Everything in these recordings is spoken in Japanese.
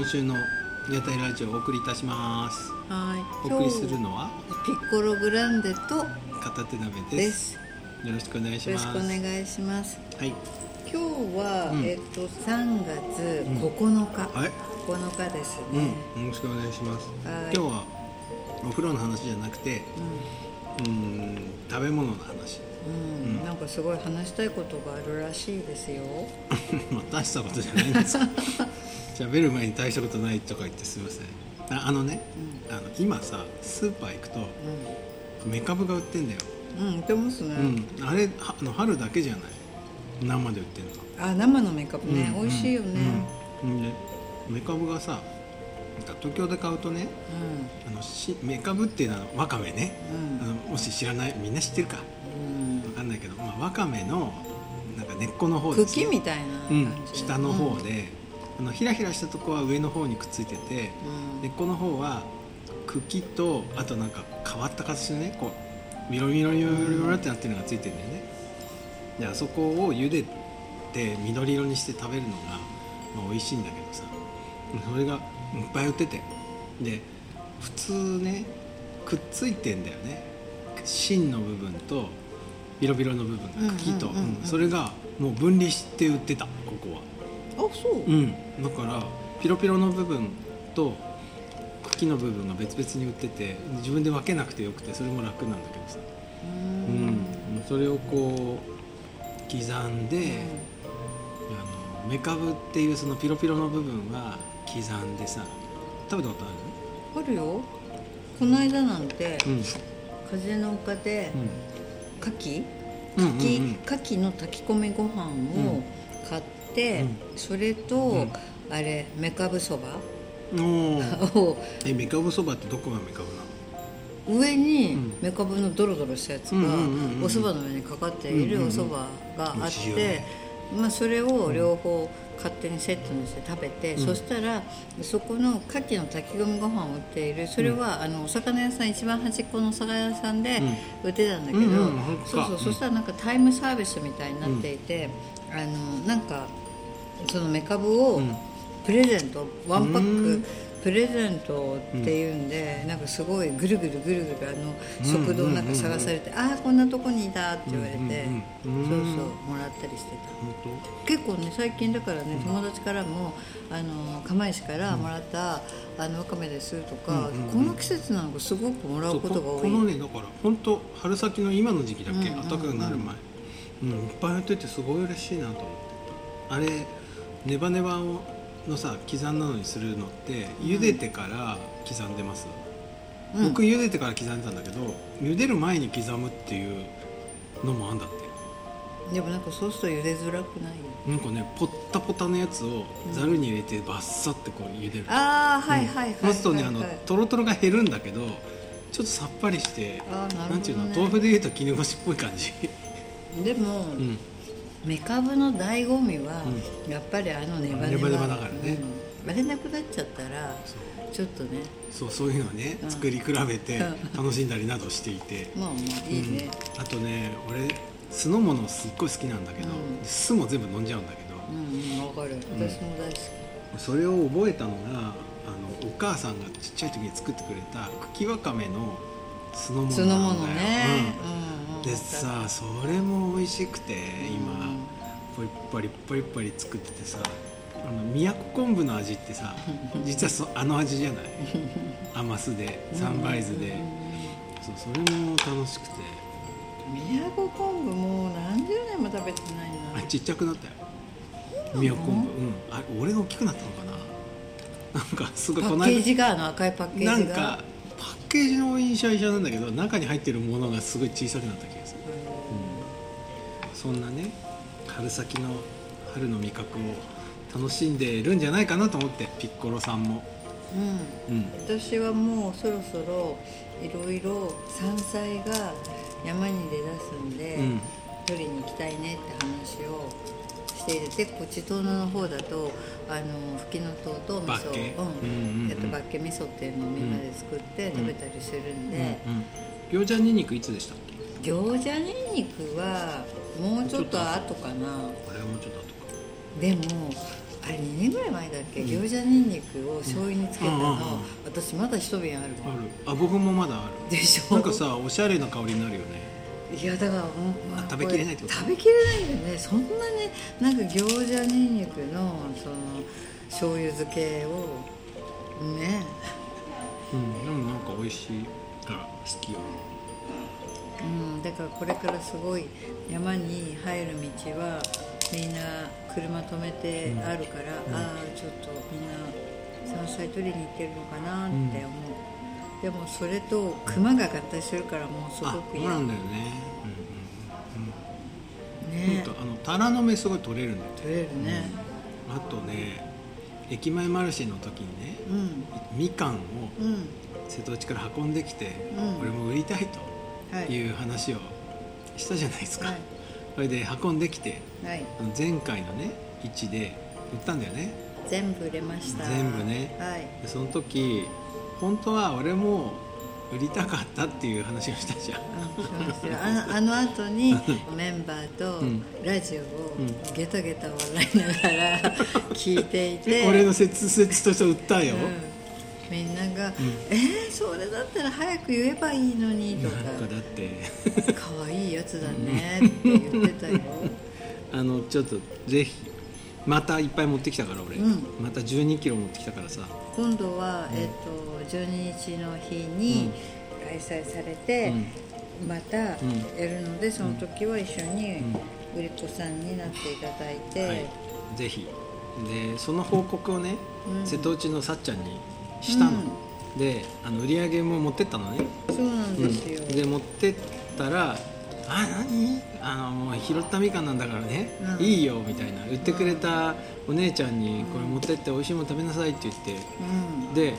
今週の屋台ラジオをお送りいたします。はい。お送りするのは？ピッコログランデと片手鍋です。よろしくお願いしよろしますくお願いします。はい。今日は、うん。えっと3月9日、はい。9日ですうん。ね、よろしくお願いします。はい。今日はお風呂の話じゃなくてうーん食べ物の話うん。うん。なんかすごい話したいことがあるらしいですよ。まあ大したことじゃないんです。よ 喋る前に大したことないとか言ってすみません。ああのね、あの今さスーパー行くとメカブが売ってんだよ、うん、うん、売ってますね、うん、あれはあの春だけじゃない？生で売ってんの。あ生のメカブね、うん。美味しいよね。うん。うんでメカブがさ東京で買うとねあのしメカブっていうのはわかめね、うん。あのもし知らないみんな知ってるかかんないけど、まあ、わかめのなんか根っこの方うん、ですね。茎みたいなうん。下の方で、あのひらひらしたとこは上の方にくっついててうん。根っこの方は茎とあとなんか変わった形のねこうミロミロミロミロミロってなってるのがついてるんだよね。であそこを茹でて緑色にして食べるのが、まあ、美味しいんだけどさ。それがいっぱい売ってて。で普通ねくっついてんだよね。芯の部分とビロビロの部分が茎と。うんうんうん。うん。うんそれがもう分離して売ってたここは。あそう、うん。だからピロピロの部分と茎の部分が別々に売ってて自分で分けなくてよくてそれも楽なんだけどさ。ううん。んそれをこう刻んで、あのメカブっていうそのピロピロの部分は刻んでさ食べたことああるよ。この間なんて、るうん。風の丘でうん牡蠣？牡蠣の炊き込みご飯を買って、うん。それと、ん。あれめかぶそば？を。えメカブそばってどこがメカブなの？上にうん。めかぶのドロドロしたやつがおそばの上にかかっているおそばが美あってまあ、それを両方勝手にセットにして食べて、うん。そしたらそこの牡蠣の炊き込みご飯を売っているそれは、あのお魚屋さん一番端っこのお魚屋さんで売ってたんだけど、そうそう、うん。そしたらなんかタイムサービスみたいになっていて、あのなんかそのメカブをうん。プレゼント、ワンパックうんプレゼントっていうんで、なんかすごいぐるぐるぐるぐるあの食堂なんか探されて、ああこんなとこにいたって言われて、うんうんうんそうそうもらったりしてた。本結構ね最近だからね友達からもあの釜石からもらった、あのわかめですとか、うんうんうん。この季節なのかすごくもらうことが多い。このねだから本当春先の今の時期だけうんうんうん。暖かくなる前。うん、いっぱいやっててすごい嬉しいなと思ってあれネバネバをのさ刻んだのにするのって茹でてから刻んでます、うん。僕茹でてから刻んでたんだけど茹でる前に刻むっていうのもあんだって。でもなんかそうすると茹でづらくない？なんかねポッタポタのやつをざるに入れてバッサってこう茹でる。ああはいはいはいはい、そうするとねあのはい。トロトロが減るんだけどちょっとさっぱりしてなね。なんていうの豆腐でいうと絹ごしっぽい感じ。でも、うんメカブの醍醐味は、やっぱりあのネバネバネバだからね。うん。あれなくなっちゃったらちょっとね。そうそういうのをねうん。作り比べてうん。楽しんだりなどしていて、まあまあいいね、うん。あとね俺酢の物すっごい好きなんだけど、うん。酢も全部飲んじゃうんだけど、うんうんわかる。私も大好き、それを覚えたのがあのお母さんがちっちゃい時に作ってくれた茎わかめの酢の物の物ね、うん。うんうん。でさそれも美味しくて今、うん。ポリッパリポリッパリ作っててさあの宮古昆布の味ってさ 実はそあの味じゃない？甘酢で三杯酢で、そうそれも楽しくて。宮古昆布もう何十年も食べてないな。あちっちゃくなったよ。宮古昆布。うん。あ俺が大きくなったのかな？なんかすごいパこの間。ッケージがあの赤いパッケージが。なんかケージの印象は一緒なんだけど中に入ってるものがすごい小さくなった気がする、そんなね春先の春の味覚を楽しんでるんじゃないかなと思ってピッコロさんも。うん。うん。私はもうそろそろいろいろ山菜が山に出だすんで、うん。取りに行きたいねって話をしていてでこっち東の方だとあのふきのとうと味噌。うん。うんうんうん。あとバッケ味噌っていうのをみんなで作って食べたりするんで、うんうん、餃子にんにくいつでしたっけ？餃子にんにくはもうちょっと後かな。あれはもうちょっと後か。でもあれ2年ぐらい前だっけ、餃子にんにくを醤油につけたの、うんうんうん。私まだ一瓶ある。ある。あ僕もまだある。でしょ？なんかさおしゃれな香りになるよねいやだからもう、あ食べきれないってこと？食べきれないんだよね。そんなになんか餃子にんにくのその醤油漬けをね。うんでもなんか美味しいから好きよ。うん、だからこれからすごい山に入る道はみんな車止めてあるから、ああちょっとみんな山菜取りに行ってるのかなって思う、でもそれと熊が合体するからもうすあごく嫌。そうなんだよね。うんうんうん。ねあのタラの芽すごい取れるんだよ。取れるね。あとね駅前マルシェの時にねうん。みかんをうん。瀬戸内から運んできて、うん。これも売りたいはい。という話をしたじゃないですか、はい。それで運んできてはい。前回のね位置で売ったんだよね。全部売れました。全部ね。はい。でその時本当は俺も売りたかったっていう話をしたじゃん。うんしますよ。あのあの後に メンバーとうんラジオをうんゲタゲタ笑いながら聞いていて。俺の切々とした訴えを、うん。みんなが「えー、それだったら早く言えばいいのに」とか。かだって「可愛いやつだね」って言ってたよ。あのちょっとぜひまたいっぱい持ってきたから俺、うん。また1 2キロ持ってきたからさ。今度は、えっと12日の日に開催されて、またやるのでその時は一緒に売り子さんになっていただいて、はい、ぜひ。でその報告をね、うん。瀬戸内のさっちゃんにしたの、であの売り上げも持ってったのね、そうなんですよ、で持ってったら「あ何？あのもう拾ったみかんなんだからね、うん。いいよ」みたいな。売ってくれたお姉ちゃんに「これ持ってって美味しいもの食べなさい」って言って。うん。で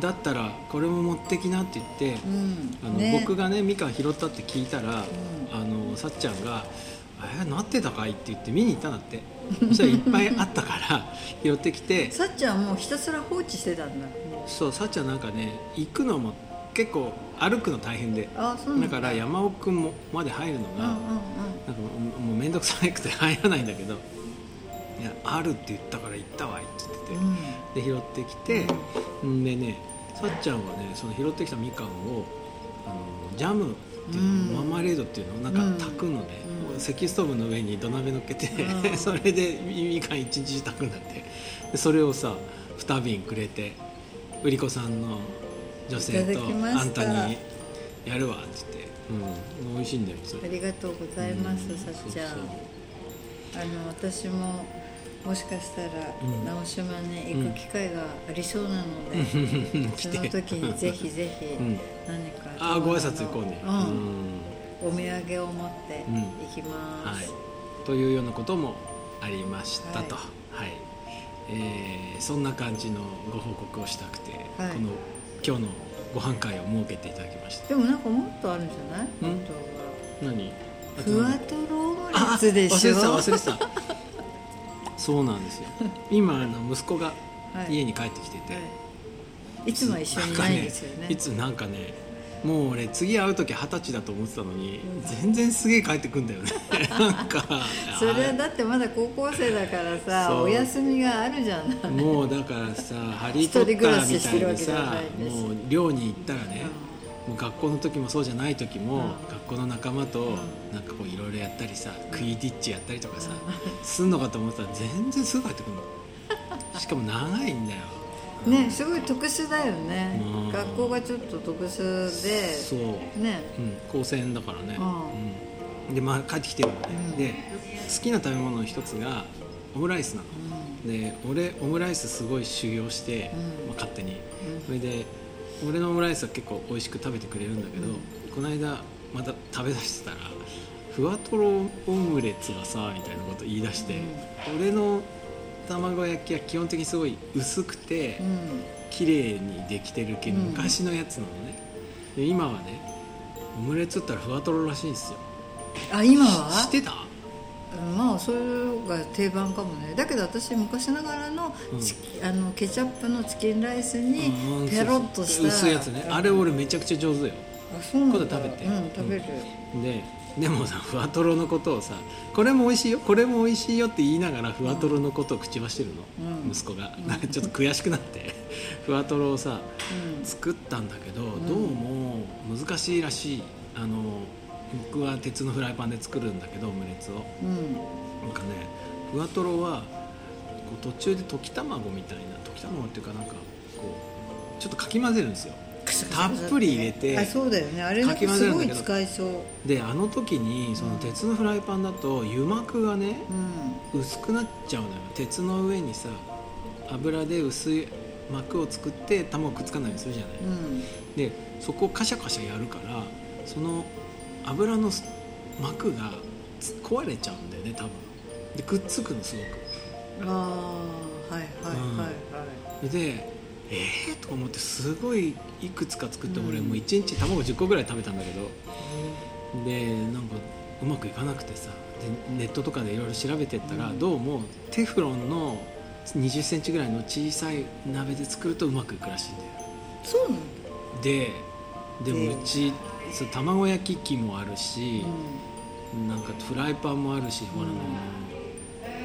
だったらこれも持ってきなって言って、うん。あのね。僕がねみかん拾ったって聞いたら、あのさっちゃんが「えなってたかい?」って言って見に行ったんだって。そしたらいっぱいあったから 拾ってきて。さっちゃんはもうひたすら放置してたんだ。もそうさっちゃんなんかね行くのも結構歩くの大変でだ。から山奥もまで入るのが、なんかもう面倒くさくて入らないんだけど「いやあるって言ったから行ったわい」って言ってて、うん。で拾ってきて、ん、でねさっちゃんはねその拾ってきたみかんをあのジャムっていうの、うん。ママレードっていうのをなんか炊くので、うん。石ストーブの上に土鍋乗っけて、うん。それでみかん一日中炊くんだって。でそれをさ2瓶くれて売り子さんの女性とあんたにやるわって。言って、うん、美味しいんだよそれ。ありがとうございます、うん。さっちゃん。そうあの私ももしかしたらうん。直島に行く機会がありそうなので、そう その時に ぜひぜひん。何かああご挨拶行こうね、うん。うん。お土産を持ってうん。行きます、はい、というようなこともありましたと、ははいいえーそんな感じのご報告をしたくて、はい。この今日のご飯会を設けていただきました。でもなんかもっとあるんじゃない？うん？本当は。何？ふわとろオムレあツでしょ？忘れてた忘れてた。そうなんですよ。今あの息子がはい。家に帰ってきてて、はい、いつも一緒にいないんですよね。いつなんかねもう俺次会う時二十歳だと思ってたのに、全然すげえ帰ってくんだよね。なんかそれはだってまだ高校生だからさお休みがあるじゃないもうだからさ「ハリー・ポッター」みしたいにさもう寮に行ったらね、もう学校の時もそうじゃない時も、うん。学校の仲間となんかこういろいろやったりさ、クイディッチやったりとかさ、すんのかと思ったら全然すぐ帰ってくるの。しかも長いんだよねすごい特殊だよね。うん。学校がちょっと特殊でそう、ね。うん、高専だからね、うん。うん。でまあ帰ってきてるのね、うん。で好きな食べ物の一つがオムライスなの。うん。で俺オムライスすごい修行して、うん。まあ、勝手に、うん。それで俺のオムライスは結構美味しく食べてくれるんだけど、うん。この間また食べ出してたらふわとろオムレツがさみたいなこと言い出して、俺の卵焼きは基本的にすごい薄くてうん。綺麗にできてるけど、うん。昔のやつなのねで今はねオムレツったらふわとろらしいんですよ。あ今知はってた？まあそれが定番かもね。だけど私昔ながらのチキ、あのケチャップのチキンライスにうんペロッとした、薄いやつね。あれ俺めちゃくちゃ上手よ。あそうなんだ。今度食べて。うん食べる、ででもさふわとろのことをさこれも美味しいよこれも美味しいよって言いながらふわとろのことを口走ってるの、うん。息子が。うんなんかちょっと悔しくなって。ふわとろをさうん。作ったんだけど、ん。どうも難しいらしい。あの僕は鉄のフライパンで作るんだけどオムレツを。うん。なんかねふわとろはこう途中で溶き卵みたいな溶き卵っていうかなんかこうちょっとかき混ぜるんですよたっぷり入れてあそうだよね。あれなすごい使いそう。であの時にその鉄のフライパンだと油膜がねうん。薄くなっちゃうのよ。鉄の上にさ油で薄い膜を作って卵くっつかないようにするじゃない、うん。でそこをカシャカシャやるからその油の膜がつ壊れちゃうんだよね多分。でくっつくのすごく。ああはいはいはいはい、でえー、とか思ってすごいいくつか作って、うん俺もう1日卵10個ぐらい食べたんだけど。でなんかうまくいかなくてさ。でネットとかでいろいろ調べてったら、うん。どうもテフロンの2 0センチぐらいの小さい鍋で作るとうまくいくらしいんだよ。そうなんだ。ででもでうちそう卵焼き器もあるし、なんかフライパンもあるし、ほらあの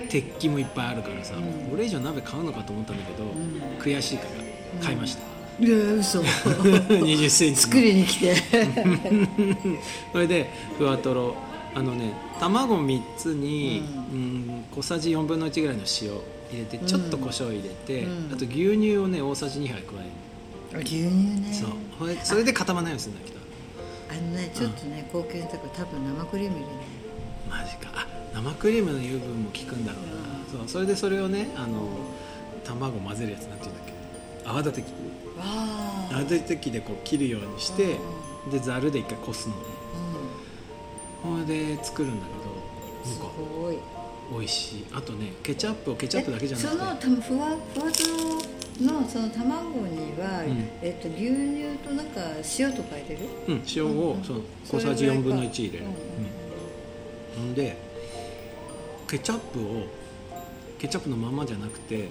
鉄器もいっぱいあるからさ、うん。これ以上鍋買うのかと思ったんだけど、ん。悔しいから買いました、いや嘘。2 0センチ作りに来て。それでふわとろ。あのね卵3つに、ううん小さじ4分の1ぐらいの塩入れてちょっと胡椒入れて、うん。あと牛乳をね大さじ2杯加える、牛乳ね。そう。それそれで固まらないようにするんだけど。あのねちょっとね高級なとこ多分生クリーム入れない。マジか。あ生クリームの油分も効くんだろうな、そう。それでそれをねあの卵混ぜるやつなんていうんだっけ泡立て器。わ泡立て器でこう切るようにして、でざるで一回こすの。ねうん。それで作るんだけどすなんかごい。美味しい。あとねケチャップをケチャップだけじゃなくて。えそのたふわふわとろのその卵には、うん。えっと、牛乳となんか塩とか入れる？うん、塩をうんその小さじ4ぐらいか。分の1入れる、うんうんでケチャップをケチャップのままじゃなくて、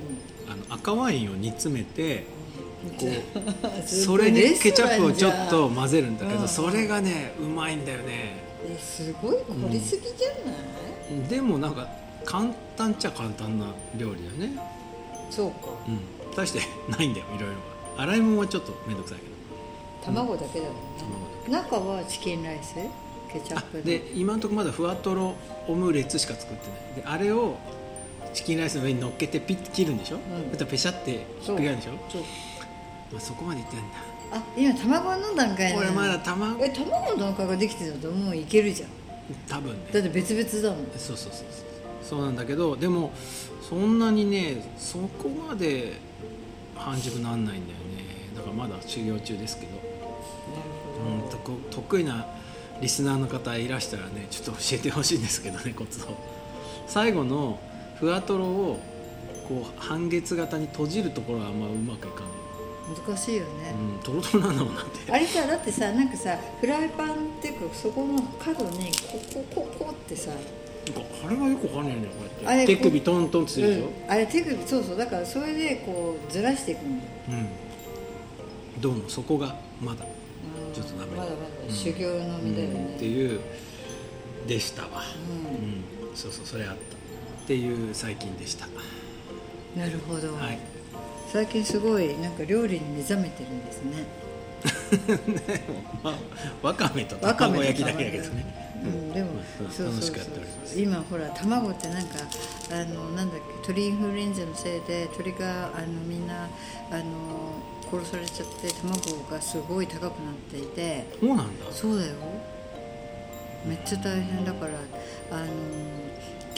あの赤ワインを煮詰めてこう すそれにケチャップをちょっと混ぜるんだけど、うん。それがねうまいんだよね。えすごい凝りすぎじゃない、でもなんか簡単っちゃ簡単な料理だよね。そうか。うん。大して ないんだよいろいろ。洗い物はちょっと面倒くさいけど。卵だけだもんね、卵中はチキンライス？ケチャッあプで今のところまだふわとろオムレツしか作ってない。であれをチキンライスの上に乗っけてピッて切るんでしょ、ん。そしたらペシャってひっくり返るでしょ？そう。まあ、そこまでいってんだ。あ今卵の段階なの俺まだ卵。え卵の段階ができてたともういけるじゃん。多分ね。だって別々だもん。そうそうそうそう。そうなんだけどでもそんなにねそこまで半熟なんないんだよね。だからまだ修行中ですけど、うん、とこ得意なリスナーの方いらしたらねちょっと教えてほしいんですけどねコツを。最後のふわとろをこう半月型に閉じるところはあんまうまくいかない。難しいよね、うんとろとろなんだもんなって。あれさだってさなんかさフライパンっていうかそこの角にここここってさ。なんかあれがよくわかんないんだよこうやって。手首トントンってするでしょ、うん。あれ手首そうそうだからそれでこうずらしていくんだよ。うん、どうもそこがまだうん。ちょっとダメ。まだまうん。だ修行の身だようん。ね、っていうでしたわ、ううん。そうそうそれあったっていう最近でした。なるほど、はい。最近すごいなんか料理に目覚めてるんですね。まあわかめと卵焼きだけだけどね。うん、でも、うんそうそうそう。今ほら卵ってなんかあのなんだっけ鳥インフルエンザのせいで鳥があのみんなあの殺されちゃって卵がすごい高くなっていて。そうなんだ。そうだよ。めっちゃ大変だからあの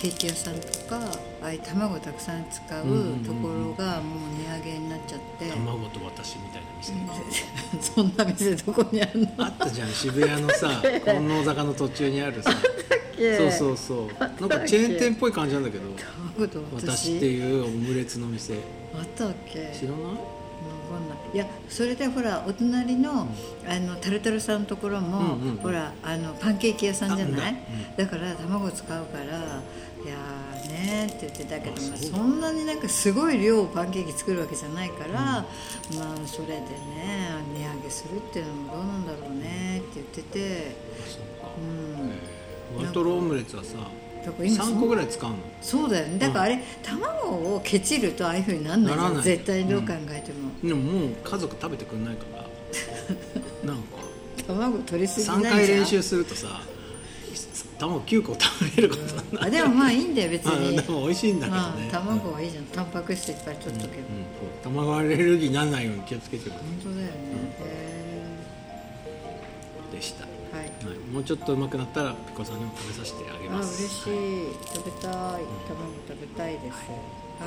ケーキ屋さんとかああいう卵たくさん使ううんうんうんうん。ところがもう値上げになっちゃって、卵と私みたいな店、そんな店どこにあるの？あったじゃん。渋谷のさ金王坂の途中にあるさ。そうそうそう。なんかチェーン店っぽい感じなんだけど。卵と？私っていうオムレツの店。あったっけ？知らない？い。いやそれでほらお隣の,、あのタルタルさんのところも、うんうんうん。ほらあのパンケーキ屋さんじゃない？あうん。だから卵使うからいやーねねって言ってたけどまあ、あそんなになんかすごい量パンケーキ作るわけじゃないから、まあそれでね値上げするっていうのもどうなんだろうねって言っててそうん。ワトロオムレツはさだから今3個ぐらい使うの？そうだよね。だからあれ、卵をケチるとああいうふうになんないならない。絶対どう考えても、でももう家族食べてくんないから。なんか。卵取りすぎない3じゃん。回練習するとさ卵9個食べれることになるあでもまあいいんだよ別あに。でも美味しいんだけどね、まあ卵はいいじゃん。タンパク質いっぱい取っとけば、うん。そう卵アレルギーにならないように気をつけてく本当だよね、へでした、はえはいい、もうちょっとうまくなったらピコさん。にも食べさせてあげあます嬉しい食べたい卵食べたいですは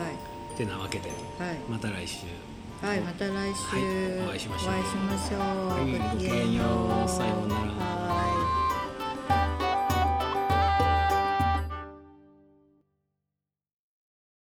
てなわけでいはいまた来週はいまた来週、はいお会いしましょうお会いしましょう、はいごきげん。ようさようならはい